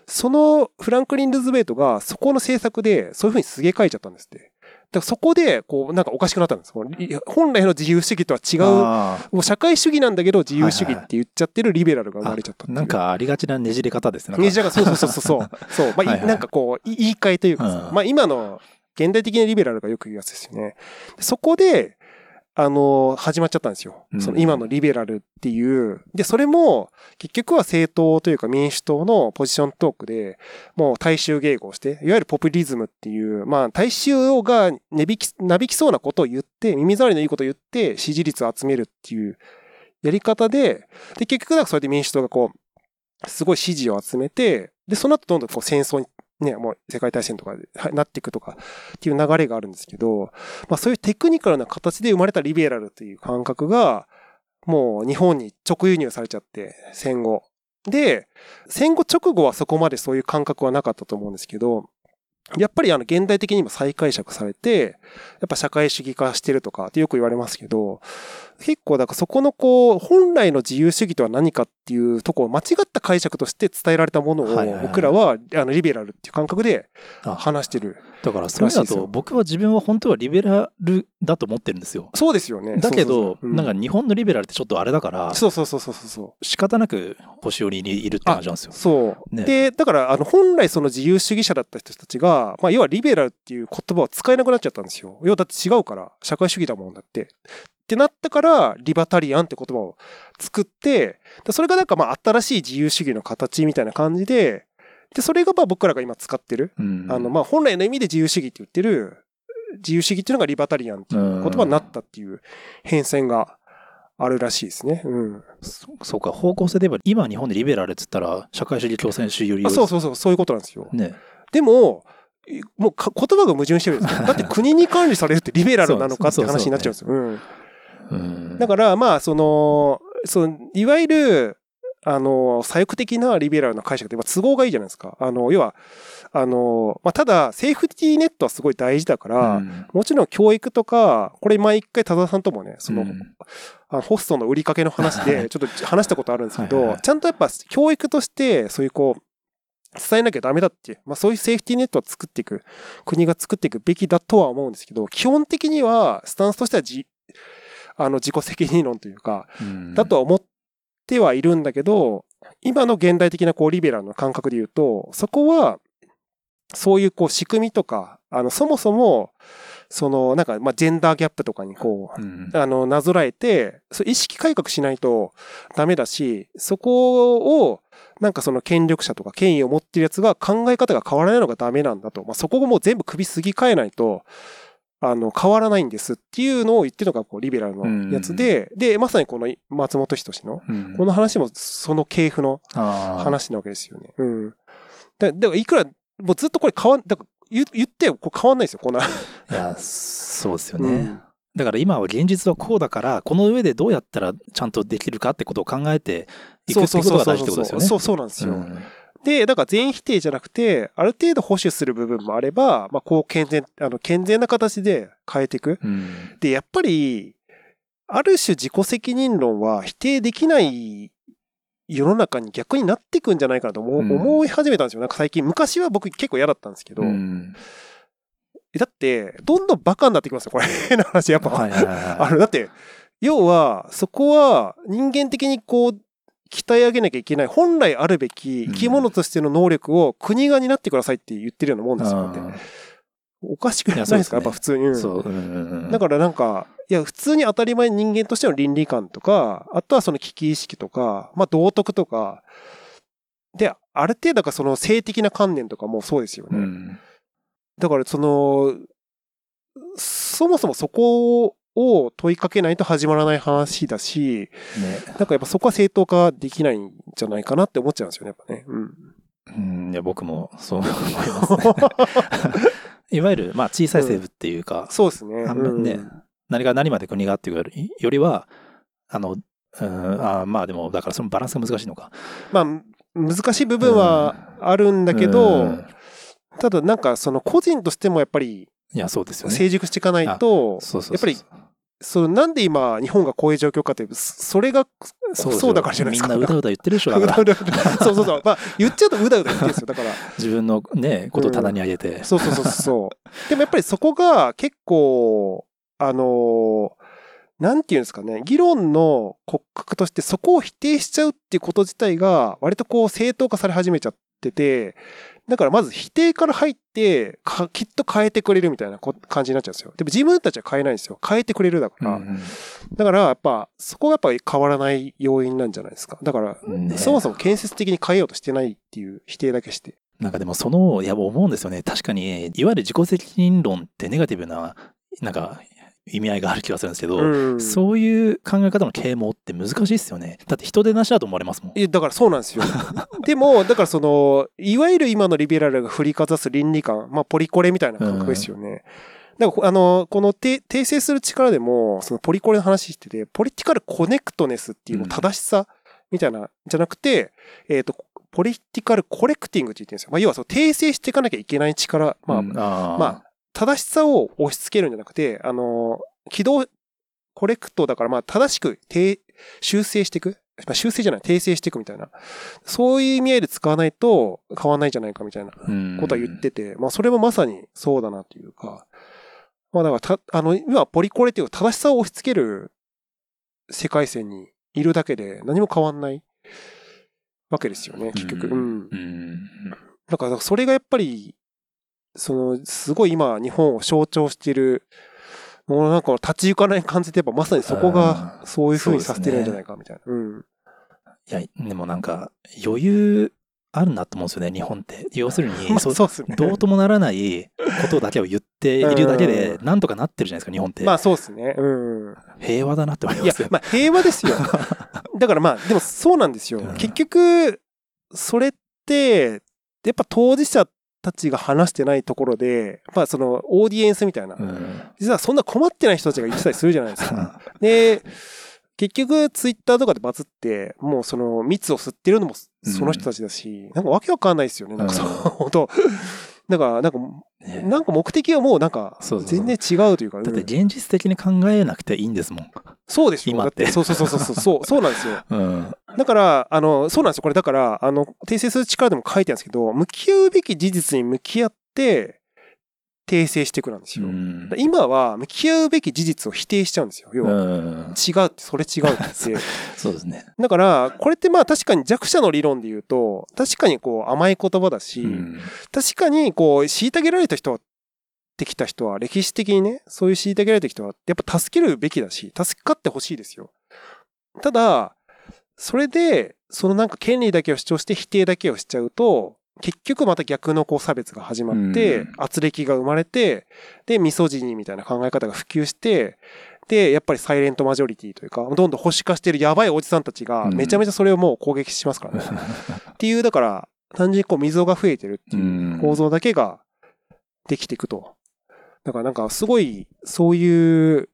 [SPEAKER 1] そのフランクリン・ルーズベルトがそこの政策でそういうふうにすげ替えちゃったんですって。だからそこで、こう、なんかおかしくなったんです。本来の自由主義とは違う、
[SPEAKER 2] あ
[SPEAKER 1] もう社会主義なんだけど自由主義って言っちゃってるリベラルが生まれちゃったっていう。
[SPEAKER 2] ーなんかありがちなねじれ方ですね。
[SPEAKER 1] ねじゃが、そうそうそうそうそう。そう。*laughs* まあ、い
[SPEAKER 2] はいはい
[SPEAKER 1] なんかこう、い言い換えというかさ、
[SPEAKER 2] うん
[SPEAKER 1] まあ今の現代的なリベラルがよく言うやつですよね。でそこで、あの、始まっちゃったんですよ。
[SPEAKER 2] うん
[SPEAKER 1] その今のリベラルっていう。で、それも、結局は政党というか民主党のポジショントークで、もう大衆迎合して、いわゆるポピュリズムっていう、まあ大衆が値引き、なびきそうなことを言って、耳障りのいいことを言って、支持率を集めるっていうやり方で、で、結局なんかそれで民主党がこう、すごい支持を集めて、で、その後どんどんこう戦争に、ね、もう世界大戦とかではいなっていくとかっていう流れがあるんですけど、まあそういうテクニカルな形で生まれたリベラルという感覚が、もう日本に直輸入されちゃって、戦後。で、戦後直後はそこまでそういう感覚はなかったと思うんですけど、やっぱりあの現代的に今再解釈されて、やっぱ社会主義化してるとかってよく言われますけど、結構、だからそこのこう、本来の自由主義とは何かっていうところを間違った解釈として伝えられたものを僕らは、あの、リベラルっていう感覚で
[SPEAKER 2] あ
[SPEAKER 1] 話してる。
[SPEAKER 2] だからそれだと僕は自分は本当はリベラルだと思ってるんですよ。
[SPEAKER 1] そうですよね。
[SPEAKER 2] だけど、なんか日本のリベラルってちょっとあれだから、
[SPEAKER 1] そうそうそうそうそう。
[SPEAKER 2] 仕方なく星寄りにいるって感じなんですよ。
[SPEAKER 1] そう。
[SPEAKER 2] ね
[SPEAKER 1] で、だから、あの、本来その自由主義者だった人たちが、まあ、要はリベラルっていう言葉を使えなくなっちゃったんですよ。要はだって違うから、社会主義だもんだって。ってなったから、リバタリアンって言葉を作って、でそれがなんかまあ、新しい自由主義の形みたいな感じで、で、それがまあ僕らが今使ってる、
[SPEAKER 2] うん
[SPEAKER 1] あの、まあ、本来の意味で自由主義って言ってる、自由主義っていうのがリバタリアンっていう言葉になったっていう変遷があるらしいですね。うん。
[SPEAKER 2] そそうか、方向性で言えば、今日本でリベラルって言ったら、社会主義共産主義より
[SPEAKER 1] あそうそうそう、そういうことなんですよ。
[SPEAKER 2] ね。
[SPEAKER 1] でも、いもうか言葉が矛盾してるんですよ。だって国に管理されるってリベラルなのかって話になっちゃうんですよ。だから、まあ、その、その、いわゆる、あの、左翼的なリベラルな解釈って、まあ、都合がいいじゃないですか。あの、要は、あの、まあ、ただ、セーフティーネットはすごい大事だから、
[SPEAKER 2] うん。
[SPEAKER 1] もちろん教育とか、これ毎回多田さんともね、その、
[SPEAKER 2] うん。
[SPEAKER 1] あのホストの売りかけの話で、ちょっと話したことあるんですけど
[SPEAKER 2] はいはいはい、
[SPEAKER 1] ちゃんとやっぱ教育として、そういうこう、伝えなきゃダメだって、まあそういうセーフティーネットは作っていく、国が作っていくべきだとは思うんですけど、基本的には、スタンスとしてはじ、あの、自己責任論というか、
[SPEAKER 2] うん
[SPEAKER 1] だとは思ってはいるんだけど、今の現代的なこうリベラルの感覚で言うと、そこは、そういうこう仕組みとか、あの、そもそも、その、なんか、まあ、ジェンダーギャップとかにこう、
[SPEAKER 2] うん
[SPEAKER 1] あの、なぞらえて、意識改革しないとダメだし、そこを、なんかその権力者とか権威を持ってるやつが考え方が変わらないのがダメなんだと。まあ、そこをもう全部首すぎ替えないと、あの、変わらないんですっていうのを言ってるのが、こう、リベラルのやつで、で、まさにこの松本人志の、
[SPEAKER 2] うん
[SPEAKER 1] この話もその系譜の話なわけですよね。うん。だだから、いくら、もうずっとこれ変わん、だから言言ってよ、これ変わんないですよ、こんな。
[SPEAKER 2] いや、そうですよね。
[SPEAKER 1] うん
[SPEAKER 2] だから今は現実はこうだから、この上でどうやったらちゃんとできるかってことを考えていくってことが大事ってことですよね。
[SPEAKER 1] そうそうなんですよ。
[SPEAKER 2] うん
[SPEAKER 1] で、だから全否定じゃなくて、ある程度保守する部分もあれば、まあ、こう健全、あの、健全な形で変えていく。
[SPEAKER 2] うん
[SPEAKER 1] で、やっぱり、ある種自己責任論は否定できない世の中に逆になっていくんじゃないかなと思,、
[SPEAKER 2] うん
[SPEAKER 1] 思い始めたんですよ。なんか最近、昔は僕結構嫌だったんですけど、
[SPEAKER 2] うん
[SPEAKER 1] えだって、どんどんバカになってきますよ、これ。*laughs* 変な話、やっぱ。
[SPEAKER 2] はいはいはい
[SPEAKER 1] あの、だって、要は、そこは人間的にこう、鍛え上げなきゃいけない、本来あるべき生き物としての能力を国が担ってくださいって言ってるようなもんですよ。だって
[SPEAKER 2] あ
[SPEAKER 1] おかしくないですか、やっぱ普通に。
[SPEAKER 2] そう。
[SPEAKER 1] だからなんか、いや、普通に当たり前に人間としての倫理観とか、あとはその危機意識とか、まあ道徳とか、で、ある程度かその性的な観念とかもそうですよね。
[SPEAKER 2] うん
[SPEAKER 1] だからその、そもそもそこを問いかけないと始まらない話だし、
[SPEAKER 2] ね
[SPEAKER 1] なんかやっぱそこは正当化できないんじゃないかなって思っちゃうんですよね、やっぱね。うん。
[SPEAKER 2] うん、いや僕もそう思いますね。*laughs* いわゆる、まあ、小さい政府っていうか、
[SPEAKER 1] そうですね。
[SPEAKER 2] あ
[SPEAKER 1] うん
[SPEAKER 2] ね何が何まで国がっていうよりは、あの、うん、あまあでも、だからそのバランスが難しいのか。
[SPEAKER 1] まあ、難しい部分はあるんだけど、
[SPEAKER 2] うん
[SPEAKER 1] ただなんかその個人としてもやっぱり
[SPEAKER 2] いや、そうですよね。
[SPEAKER 1] 成熟していかないと、
[SPEAKER 2] そうそうそう
[SPEAKER 1] やっぱり、そのなんで今日本がこういう状況かって、それが
[SPEAKER 2] そう
[SPEAKER 1] そうだからじゃないですか。
[SPEAKER 2] みんなうだうだ言ってるでしょ、*laughs* だ
[SPEAKER 1] う
[SPEAKER 2] から。
[SPEAKER 1] そうそうそう。まあ、言っちゃうとうだうだ言ってるんですよ。だから、*laughs*
[SPEAKER 2] 自分のね、ことを棚に上げて。
[SPEAKER 1] そうそうそうそう。でもやっぱりそこが結構、あのーなんていうんですかね、議論の骨格としてそこを否定しちゃうっていうこと自体が割とこう正当化され始めちゃってて、だからまず否定から入って、かきっと変えてくれるみたいなこ感じになっちゃうんですよ。でも自分たちは変えないんですよ。変えてくれるだから。
[SPEAKER 2] うん
[SPEAKER 1] だからやっぱそこがやっぱり変わらない要因なんじゃないですか。だから、
[SPEAKER 2] うんね
[SPEAKER 1] そもそも建設的に変えようとしてないっていう否定だけして。
[SPEAKER 2] なんかでもその、いや思うんですよね。確かに、いわゆる自己責任論ってネガティブな、なんか意味合いがある気がするんですけど、
[SPEAKER 1] うん
[SPEAKER 2] そういう考え方の啓蒙って難しいですよね。だって人でなしだと思われますもん。
[SPEAKER 1] いや、だからそうなんですよ。*laughs* でも、だからその、いわゆる今のリベラルが振りかざす倫理観、まあ、ポリコレみたいな感覚ですよね。だから、あの、このて訂正する力でも、そのポリコレの話してて、ポリティカルコネクトネスっていうの
[SPEAKER 2] うん
[SPEAKER 1] 正しさみたいな、じゃなくて、えっ、と、ポリティカルコレクティングって言ってるんですよ。まあ、要はその訂正していかなきゃいけない力、まあ、
[SPEAKER 2] うんあー
[SPEAKER 1] まあ、正しさを押し付けるんじゃなくて、あの、軌道、コレクトだからまあ正しく訂修正していく。まあ、修正じゃない、訂正していくみたいな。そういう意味合いで使わないと変わんないんじゃないかみたいな
[SPEAKER 2] うん
[SPEAKER 1] ことは言ってて、まあそれもまさにそうだなというか、まあだからた、あの、今ポリコレっていう正しさを押し付ける世界線にいるだけで何も変わんないわけですよね、結局。
[SPEAKER 2] う
[SPEAKER 1] うん。
[SPEAKER 2] うん。
[SPEAKER 1] だからそれがやっぱり、その、すごい今日本を象徴している、もうなんか立ち行かない感じでやっぱまさにそこがそういう風にさせてるんじゃないかみたいな。うん。
[SPEAKER 2] いや、でもなんか、余裕あるなと思うんですよね、日本って。要する
[SPEAKER 1] ま
[SPEAKER 2] に、*laughs*
[SPEAKER 1] あ
[SPEAKER 2] そう
[SPEAKER 1] そうですね。
[SPEAKER 2] どうともならないことだけを言っているだけで
[SPEAKER 1] う、ん
[SPEAKER 2] なんとかなってるじゃないですか、日本って。
[SPEAKER 1] まあそうですね。うん。
[SPEAKER 2] 平和だなって思い
[SPEAKER 1] いや
[SPEAKER 2] ますよ、。
[SPEAKER 1] まあ平和ですよ。*laughs* だからまあ、でもそうなんですよ
[SPEAKER 2] うん。
[SPEAKER 1] 結局、それって、やっぱ当事者たちが話してないところで、まあそのオーディエンスみたいな
[SPEAKER 2] う、ん。
[SPEAKER 1] 実はそんな困ってない人たちが言ってたりするじゃないですか。*laughs* で、結局ツイッターとかでバズって、もうその蜜を吸ってるのもその人たちだし、なんかわけわかんないですよね。なんかそう、
[SPEAKER 2] うん
[SPEAKER 1] 本当だから、なんか、
[SPEAKER 2] ね
[SPEAKER 1] なんか目的はもうなんか全然違うというか、
[SPEAKER 2] だって
[SPEAKER 1] うん
[SPEAKER 2] 現実的に考えなくていいんですもん。
[SPEAKER 1] そうでしょ
[SPEAKER 2] 今って
[SPEAKER 1] だそうそうそうそうそう、そう、そうなんですよ。*laughs*
[SPEAKER 2] うん。
[SPEAKER 1] だから、あの、そうなんですよ。これだから、あの、訂正する力でも書いてあるんですけど、向き合うべき事実に向き合って、訂正していくなんですよ。
[SPEAKER 2] うん
[SPEAKER 1] 今は、向き合うべき事実を否定しちゃうんですよ。要は、
[SPEAKER 2] うん
[SPEAKER 1] 違うって、それ違うって。*laughs*
[SPEAKER 2] そうですね。
[SPEAKER 1] だから、これってまあ確かに弱者の理論で言うと、確かにこう甘い言葉だし、
[SPEAKER 2] うん
[SPEAKER 1] 確かにこう、虐げられた人は、ってきた人は、歴史的にね、そういう虐げられた人は、やっぱ助けるべきだし、助かってほしいですよ。ただ、それで、そのなんか権利だけを主張して否定だけをしちゃうと、結局また逆のこう差別が始まって
[SPEAKER 2] うん、
[SPEAKER 1] 圧力が生まれて、で、ミソジニーみたいな考え方が普及して、で、やっぱりサイレントマジョリティというか、どんどん保守化してるやばいおじさんたちが、
[SPEAKER 2] うん
[SPEAKER 1] めちゃめちゃそれをもう攻撃しますからね。*laughs* っていう、だから、単純にこう溝が増えてるっていう構造だけができていくと。だからなんかすごい、そういう、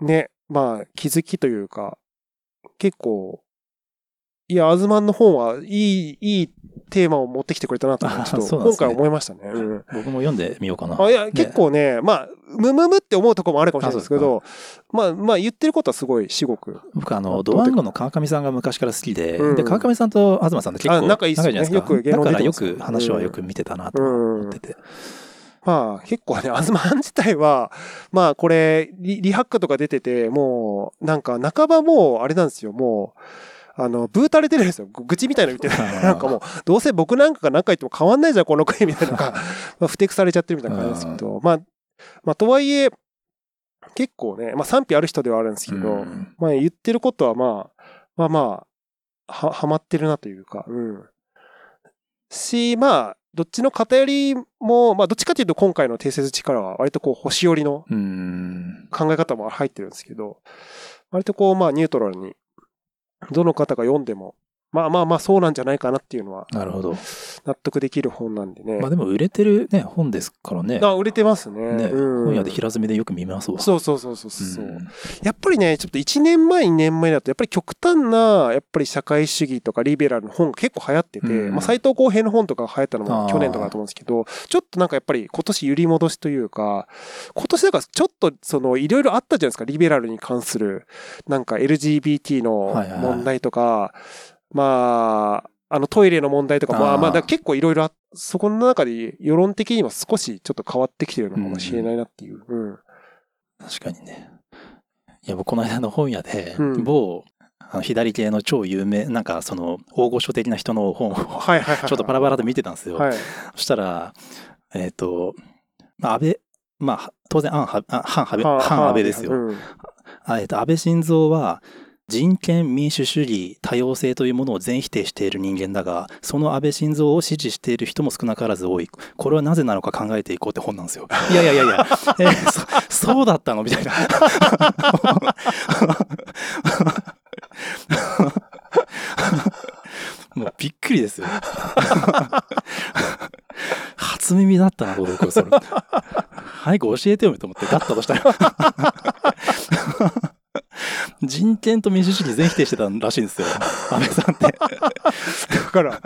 [SPEAKER 1] ね、まあ気づきというか、結構、いや、アズマンの本はいい、いいテーマを持ってきてくれたなとちょっと今回思いましたね。うん。
[SPEAKER 2] 僕も読んでみようかな。
[SPEAKER 1] あいや、結構ね、まあ、むむむって思うところもあるかもしれないですけ
[SPEAKER 2] あ
[SPEAKER 1] ど、まあ、まあ言ってることはすごい至極。
[SPEAKER 2] 僕あの、ドワンゴの川上さんが昔から好きで、
[SPEAKER 1] うん。
[SPEAKER 2] で、川上さんと東さんって結構
[SPEAKER 1] あ仲いい
[SPEAKER 2] じゃないですか。
[SPEAKER 1] よく
[SPEAKER 2] だからよく話はよく見てたなと思ってて。
[SPEAKER 1] まあ結構ね、アズマン自体は、まあこれリ、リハックとか出てて、もう、なんか半ばもう、あれなんですよ、もう、あの、ブータれてるんですよ。ぐ愚痴みたいなの言ってる。なんかもう、どうせ僕なんかが何か言っても変わんないじゃん、この国みたいなのが、まあ、ふてくされちゃってるみたいな感じですけど、まあ、まあとはいえ、結構ね、まあ賛否ある人ではあるんですけど、
[SPEAKER 2] うん
[SPEAKER 1] まあ言ってることはまあ、まあまあ、は、はまってるなというか、うん。し、まあ、どっちの偏りも、まあどっちかというと今回の定説力は割とこう星寄りの
[SPEAKER 2] うん。
[SPEAKER 1] 考え方も入ってるんですけど、割とこうまあニュートラルに、どの方が読んでも、まあまあまあそうなんじゃないかなっていうのは
[SPEAKER 2] なるほど。
[SPEAKER 1] 納得できる本なんでね。
[SPEAKER 2] まあでも売れてるね、本ですからね。
[SPEAKER 1] あ、売れてますね。
[SPEAKER 2] ね、
[SPEAKER 1] うん
[SPEAKER 2] 本屋で平積みでよく見ますわ。
[SPEAKER 1] そうそうそうそうそう。
[SPEAKER 2] ん
[SPEAKER 1] やっぱりね、ちょっと1年前、2年前だと、やっぱり極端な、やっぱり社会主義とかリベラルの本が結構流行ってて、
[SPEAKER 2] うん
[SPEAKER 1] まあ、斎藤浩平の本とかが流行ったのも去年とかだと思うんですけど、ちょっとなんかやっぱり今年揺り戻しというか、今年だからちょっとそのいろいろあったじゃないですか、リベラルに関する、なんか LGBT の
[SPEAKER 2] はいはいはい
[SPEAKER 1] 問題とか、まあ、あのトイレの問題とか、まあまあ結構いろいろあそこの中で世論的には少しちょっと変わってきてるのかもしれないなっていう。うん。
[SPEAKER 2] 確かにね。いや、僕この間の本屋で、
[SPEAKER 1] うん
[SPEAKER 2] 某、あの左系の超有名、なんかその大御所的な人の本を。ちょっとパラパラと見てたんですよ。
[SPEAKER 1] はい。
[SPEAKER 2] そしたら、えっ、と、まあ、安倍、まあ、当然、反安倍、
[SPEAKER 1] はあ
[SPEAKER 2] 反安倍ですよ。えっ、と、安倍晋三は、人権、民主主義、多様性というものを全否定している人間だが、その安倍晋三を支持している人も少なからず多い。これはなぜなのか考えていこうって本なんですよ。いやいやいやいや、えーそそうだったの？みたいな。*laughs* もうびっくりですよ。初耳だったな、僕、それ。早く教えてよと思って、だったとしたら。人権と民主主義全否定してたらしいんですよ。*laughs* 安倍さんって。
[SPEAKER 1] だから、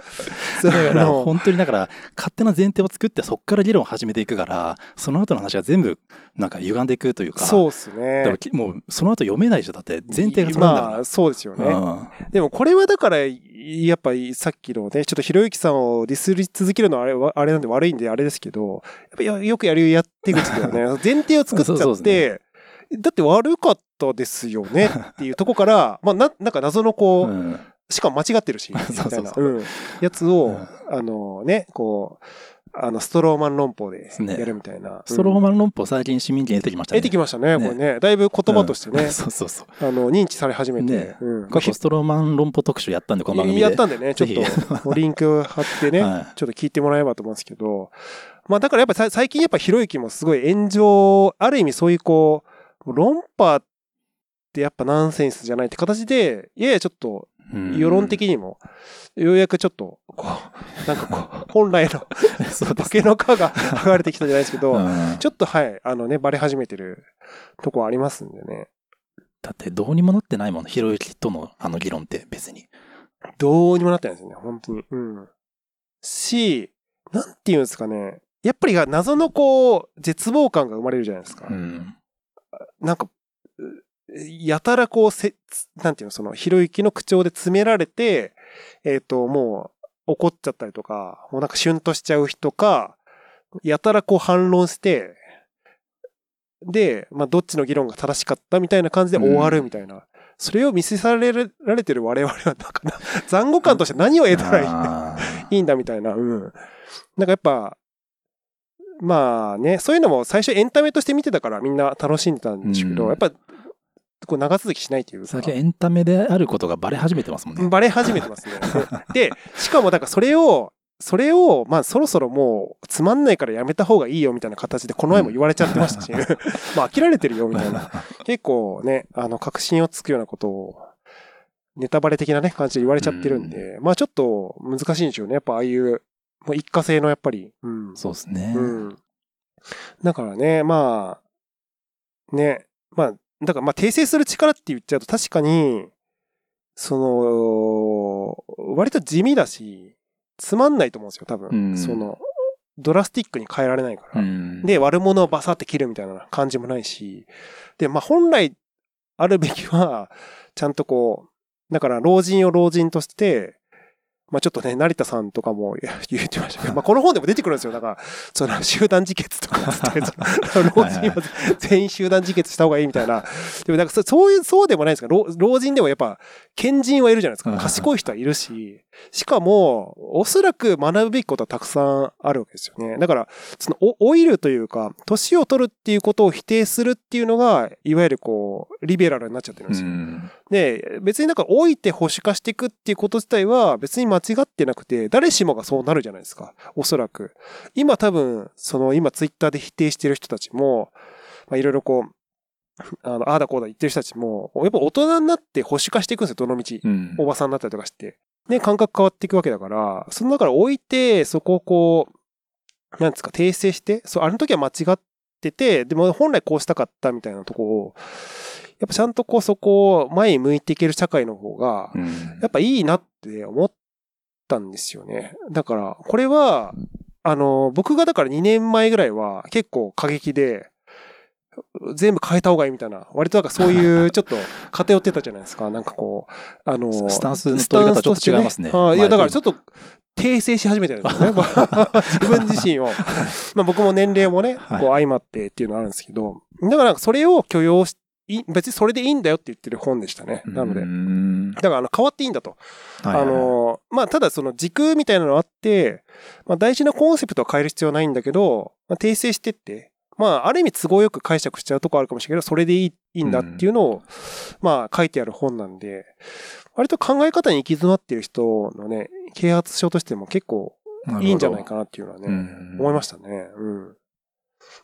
[SPEAKER 1] そ
[SPEAKER 2] だから
[SPEAKER 1] の
[SPEAKER 2] 本当にだから勝手な前提を作ってそこから議論を始めていくからその後の話が全部なんか歪んでいくというか
[SPEAKER 1] そうです
[SPEAKER 2] だからもうその後読めないでしょだって前提がそ
[SPEAKER 1] まあ、そうですよね。
[SPEAKER 2] から、
[SPEAKER 1] でもこれはだから、やっぱりさっきのね、ちょっとひろゆきさんをディスり続けるのはあれはあれなんで悪いんであれですけど、やっぱよよくやるやって口だよね。*laughs* 前提を作っちゃって、だって悪かったですよねっていうとこから、*laughs* まあな、なんか謎のこう、
[SPEAKER 2] うん。うん
[SPEAKER 1] しかも間違ってるし、*laughs* みたいな、
[SPEAKER 2] そう
[SPEAKER 1] うん、やつを、
[SPEAKER 2] うん。
[SPEAKER 1] あのね、こう、あの、ストローマン論法で
[SPEAKER 2] ね。
[SPEAKER 1] やるみたいな。
[SPEAKER 2] ストロー
[SPEAKER 1] ン
[SPEAKER 2] マン論法最近市民権出てきましたね。
[SPEAKER 1] 得てきましたね、
[SPEAKER 2] ね。
[SPEAKER 1] これね。だいぶ言葉としてね、*laughs*
[SPEAKER 2] そうそうそう。
[SPEAKER 1] あの、認知され始めて。
[SPEAKER 2] ね。
[SPEAKER 1] うん。
[SPEAKER 2] 過去ストローマン論法特集やったんでこの番組で。
[SPEAKER 1] やったんでね、ちょっと、リンク貼ってね、
[SPEAKER 2] はい。
[SPEAKER 1] ちょっと聞いてもらえればと思うんですけど、まあだからやっぱさ最近やっぱひろゆきもすごい炎上、ある意味そういうこう、論破ってやっぱナンセンスじゃないって形で、ややちょっと
[SPEAKER 2] うん
[SPEAKER 1] 世論的にも、ようやくちょっと、こう、*laughs* なんかこう、本来の化けの皮が *laughs* 剥がれてきたじゃないですけど、
[SPEAKER 2] うん
[SPEAKER 1] ちょっとはい、あのね、バレ始めてるとこありますんでね。
[SPEAKER 2] だってどうにもなってないもんひろゆきとのあの議論って別に
[SPEAKER 1] どうにもなってないですよね、本当に。うん。し、なんていうんですかね。やっぱりが謎のこう、絶望感が生まれるじゃないですか。
[SPEAKER 2] うん
[SPEAKER 1] なんか、うやたらこう、せ、つなんていうの、その、ひろゆきの口調で詰められて、えっ、と、もう、怒っちゃったりとか、もうなんかシュンとしちゃう人か、やたらこう反論して、で、まあ、どっちの議論が正しかったみたいな感じで終わるみたいな。それを見せされられてる我々は、なんかな、残酷感として何を得たらいいんだ
[SPEAKER 2] あ
[SPEAKER 1] いいんだみたいな、うん。なんかやっぱ、まあね、そういうのも最初エンタメとして見てたからみんな楽しんでたんでしょうけど、
[SPEAKER 2] うん
[SPEAKER 1] やっぱ、こう長続きしないというか
[SPEAKER 2] ー最、近エンタメであることがバレ始めてますもんね
[SPEAKER 1] バレ始めてますね。*laughs* で、しかもだからそれを、それを、まあそろそろもうつまんないからやめた方がいいよみたいな形でこの前も言われちゃってましたし、*laughs* *laughs* まあ飽きられてるよみたいな。結構ね、あの、確信をつくようなことを、ネタバレ的なね、感じで言われちゃってるんで、まあちょっと難しいんでしょうね。やっぱああいう、もう一過性のやっぱり、うん。
[SPEAKER 2] そうですね、
[SPEAKER 1] うん。だからね、まあ、ね、まあ、だからまあ訂正する力って言っちゃうと確かに、その、割と地味だし、つまんないと思うんですよ、多分。
[SPEAKER 2] うん
[SPEAKER 1] その、ドラスティックに変えられないから。
[SPEAKER 2] うん
[SPEAKER 1] で、悪者をバサって切るみたいな感じもないし、で、まあ本来あるべきは、ちゃんとこう、だから老人を老人として、まあちょっとね、成田さんとかも *laughs* 言ってましたけど、*laughs* まあこの本でも出てくるんですよ。だから、その集団自決とか *laughs* 老人は全員集団自決した方がいいみたいな。でもなんかそそういう、そうでもないですか老老人でもやっぱ、賢人はいるじゃないですか。賢い人はいるし、しかも、おそらく学ぶべきことはたくさんあるわけですよね。だから、その、お老いるというか、年を取るっていうことを否定するっていうのが、いわゆるこう、リベラルになっちゃってるんですよ。
[SPEAKER 2] うん
[SPEAKER 1] で、別になんか老いて保守化していくっていうこと自体は別に間違ってなくて、誰しもがそうなるじゃないですか。おそらく。今多分、その今ツイッターで否定してる人たちも、まあいろいろこう、あの、ああだこうだ言ってる人たちも、やっぱ大人になって保守化していくんですよ、どの道。
[SPEAKER 2] うん
[SPEAKER 1] おばさんになったりとかして。ね、感覚変わっていくわけだから、その中から置いて、そこをこう、なんですか、訂正して、そう、あの時は間違ってて、でも本来こうしたかったみたいなとこを、やっぱちゃんとこうそこを前に向いていける社会の方が、
[SPEAKER 2] うん
[SPEAKER 1] やっぱいいなって思ったんですよね。だから、これは、あの、僕がだから2年前ぐらいは結構過激で、全部変えた方がいいみたいな、割となんかそういう *laughs* ちょっと偏ってたじゃないですか。なんかこう、あの、
[SPEAKER 2] スタンスの取り方ちょっと違いますね
[SPEAKER 1] いいや、だからちょ
[SPEAKER 2] っ
[SPEAKER 1] っと、訂正し始めてるんですよね。*laughs* 自分自身を。*laughs* まあ僕も年齢もね、
[SPEAKER 2] はい
[SPEAKER 1] こう相まってっていうのがあるんですけど、だからそれを許容し、い別にそれでいいんだよって言ってる本でしたね。なので。だからあの変わっていいんだと。あの、まあ、ただその時空みたいなのあって、まあ、大事なコンセプトは変える必要はないんだけど、まあ、訂正してって、まあ、ある意味都合よく解釈しちゃうとこあるかもしれないけど、それでいいいいんだっていうのを、まあ、書いてある本なんで、割と考え方に行き詰まってる人のね、啓発書としても結構いいんじゃないかなっていうのはね、思いましたね。うん。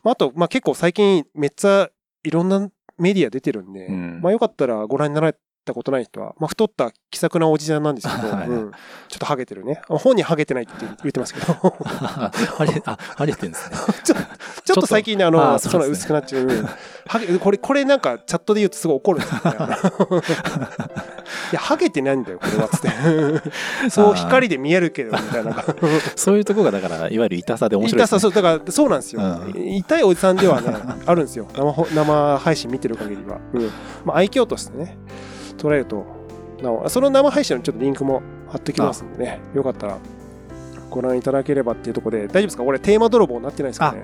[SPEAKER 1] まあ、あと、まあ、結構最近めっちゃいろんなメディア出てるんで、
[SPEAKER 2] うん。
[SPEAKER 1] まあ、よかったらご覧になられたことない人は、まあ、太った気さくなおじさんなんですけど、
[SPEAKER 2] はい
[SPEAKER 1] うん、ちょっとハゲてるね。本人ハゲてないって言ってますけど、*laughs*
[SPEAKER 2] あれ、あ、あれってんですね。*laughs*
[SPEAKER 1] ちょちょっと最近ね、あの、その薄くなっちゃう。うんハゲこれ、これなんかチャットで言うとすごい怒るんですよね。*laughs* いや、ハゲてないんだよ、これは、つって。そう、光で見えるけど、みたいな。
[SPEAKER 2] そういうとこがだから、いわゆる痛さで面白いです、
[SPEAKER 1] 痛さ、
[SPEAKER 2] ね。
[SPEAKER 1] そう、だから、そうなんですよ。
[SPEAKER 2] う
[SPEAKER 1] 痛いおじさんではね、あるんですよ。生ほ生配信見てる限りは。うん。まあ、愛嬌としてね、捉えると、なおその生配信のちょっとリンクも貼ってきますんでね、よかったらご覧いただければっていうところで、大丈夫ですか？俺、テーマ泥棒になってないですかね？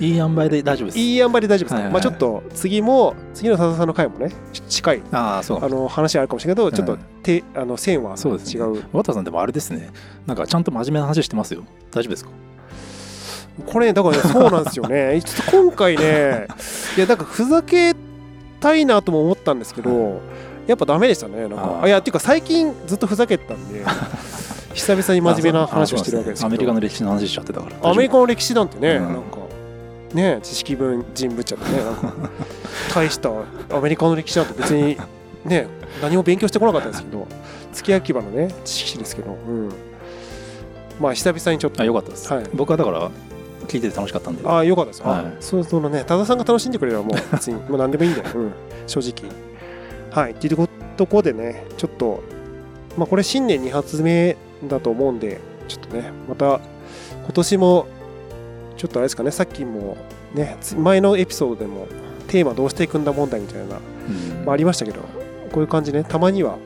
[SPEAKER 2] いい塩梅で大丈夫です。
[SPEAKER 1] いい塩梅で大丈夫ですか、
[SPEAKER 2] はいはいはい
[SPEAKER 1] まあちょっと次も、次の笹さんの回もね、ち近い、
[SPEAKER 2] ああ、そう
[SPEAKER 1] あ。の、話あるかもしれないけど、ちょっと
[SPEAKER 2] うん
[SPEAKER 1] て、あの、線は
[SPEAKER 2] そうですね
[SPEAKER 1] 違う。
[SPEAKER 2] 渡田さんでもあれですね。なんかちゃんと真面目な話してますよ。大丈夫ですか？
[SPEAKER 1] これね、だからね、そうなんですよね。*laughs* ちょっと今回ね、いや、なんかふざけたいなとも思ったんですけど、やっぱダメでしたね。なんか、あいや、っていうか最近ずっとふざけてたんで、*laughs* 久々に真面目な話をしてるわけですけど、
[SPEAKER 2] アメリカの歴史の話しちゃってたから。
[SPEAKER 1] アメリカの歴史なんてね、
[SPEAKER 2] うん
[SPEAKER 1] なんか、ね、知識分人ぶっちゃってね、なんか、大したアメリカの歴史なんて別に、ね、*laughs* 何も勉強してこなかったですけど、月焼き場のね、知識ですけど、うん。まあ、久々にちょっと、
[SPEAKER 2] あ、よかったです。
[SPEAKER 1] はい
[SPEAKER 2] 僕はだから、聞いてて楽しかったんで。
[SPEAKER 1] ああ、よかったです。あ
[SPEAKER 2] はい
[SPEAKER 1] そうそのね、多田さんが楽しんでくれればもう別にもう何でもいいんだよ。うん、正直。はい。っていうところでね、ちょっと、まあこれ新年2発目だと思うんで、ちょっとね、また今年も、ちょっとあれですかね、さっきもね、つ前のエピソードでもテーマどうしていくんだ問題みたいな、
[SPEAKER 2] うん
[SPEAKER 1] まあ、ありましたけど、こういう感じね、たまには、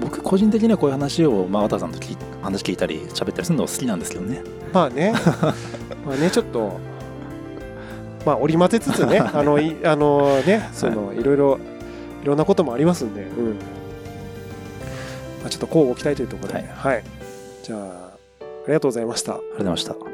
[SPEAKER 2] 僕個人的にはこういう話を、まあ、渡さんと聞い話聞いたり喋ったりするの好きなんですけどね。
[SPEAKER 1] まあね、*laughs* まあね、ちょっと、まあ織り交ぜつつね、あの、いあのね、その、いろいろ、いろんなこともありますんで、うん。まあ、ちょっと交互期待というところで、
[SPEAKER 2] はい
[SPEAKER 1] はい。じゃあ、ありがとうございました。
[SPEAKER 2] ありがとうございました。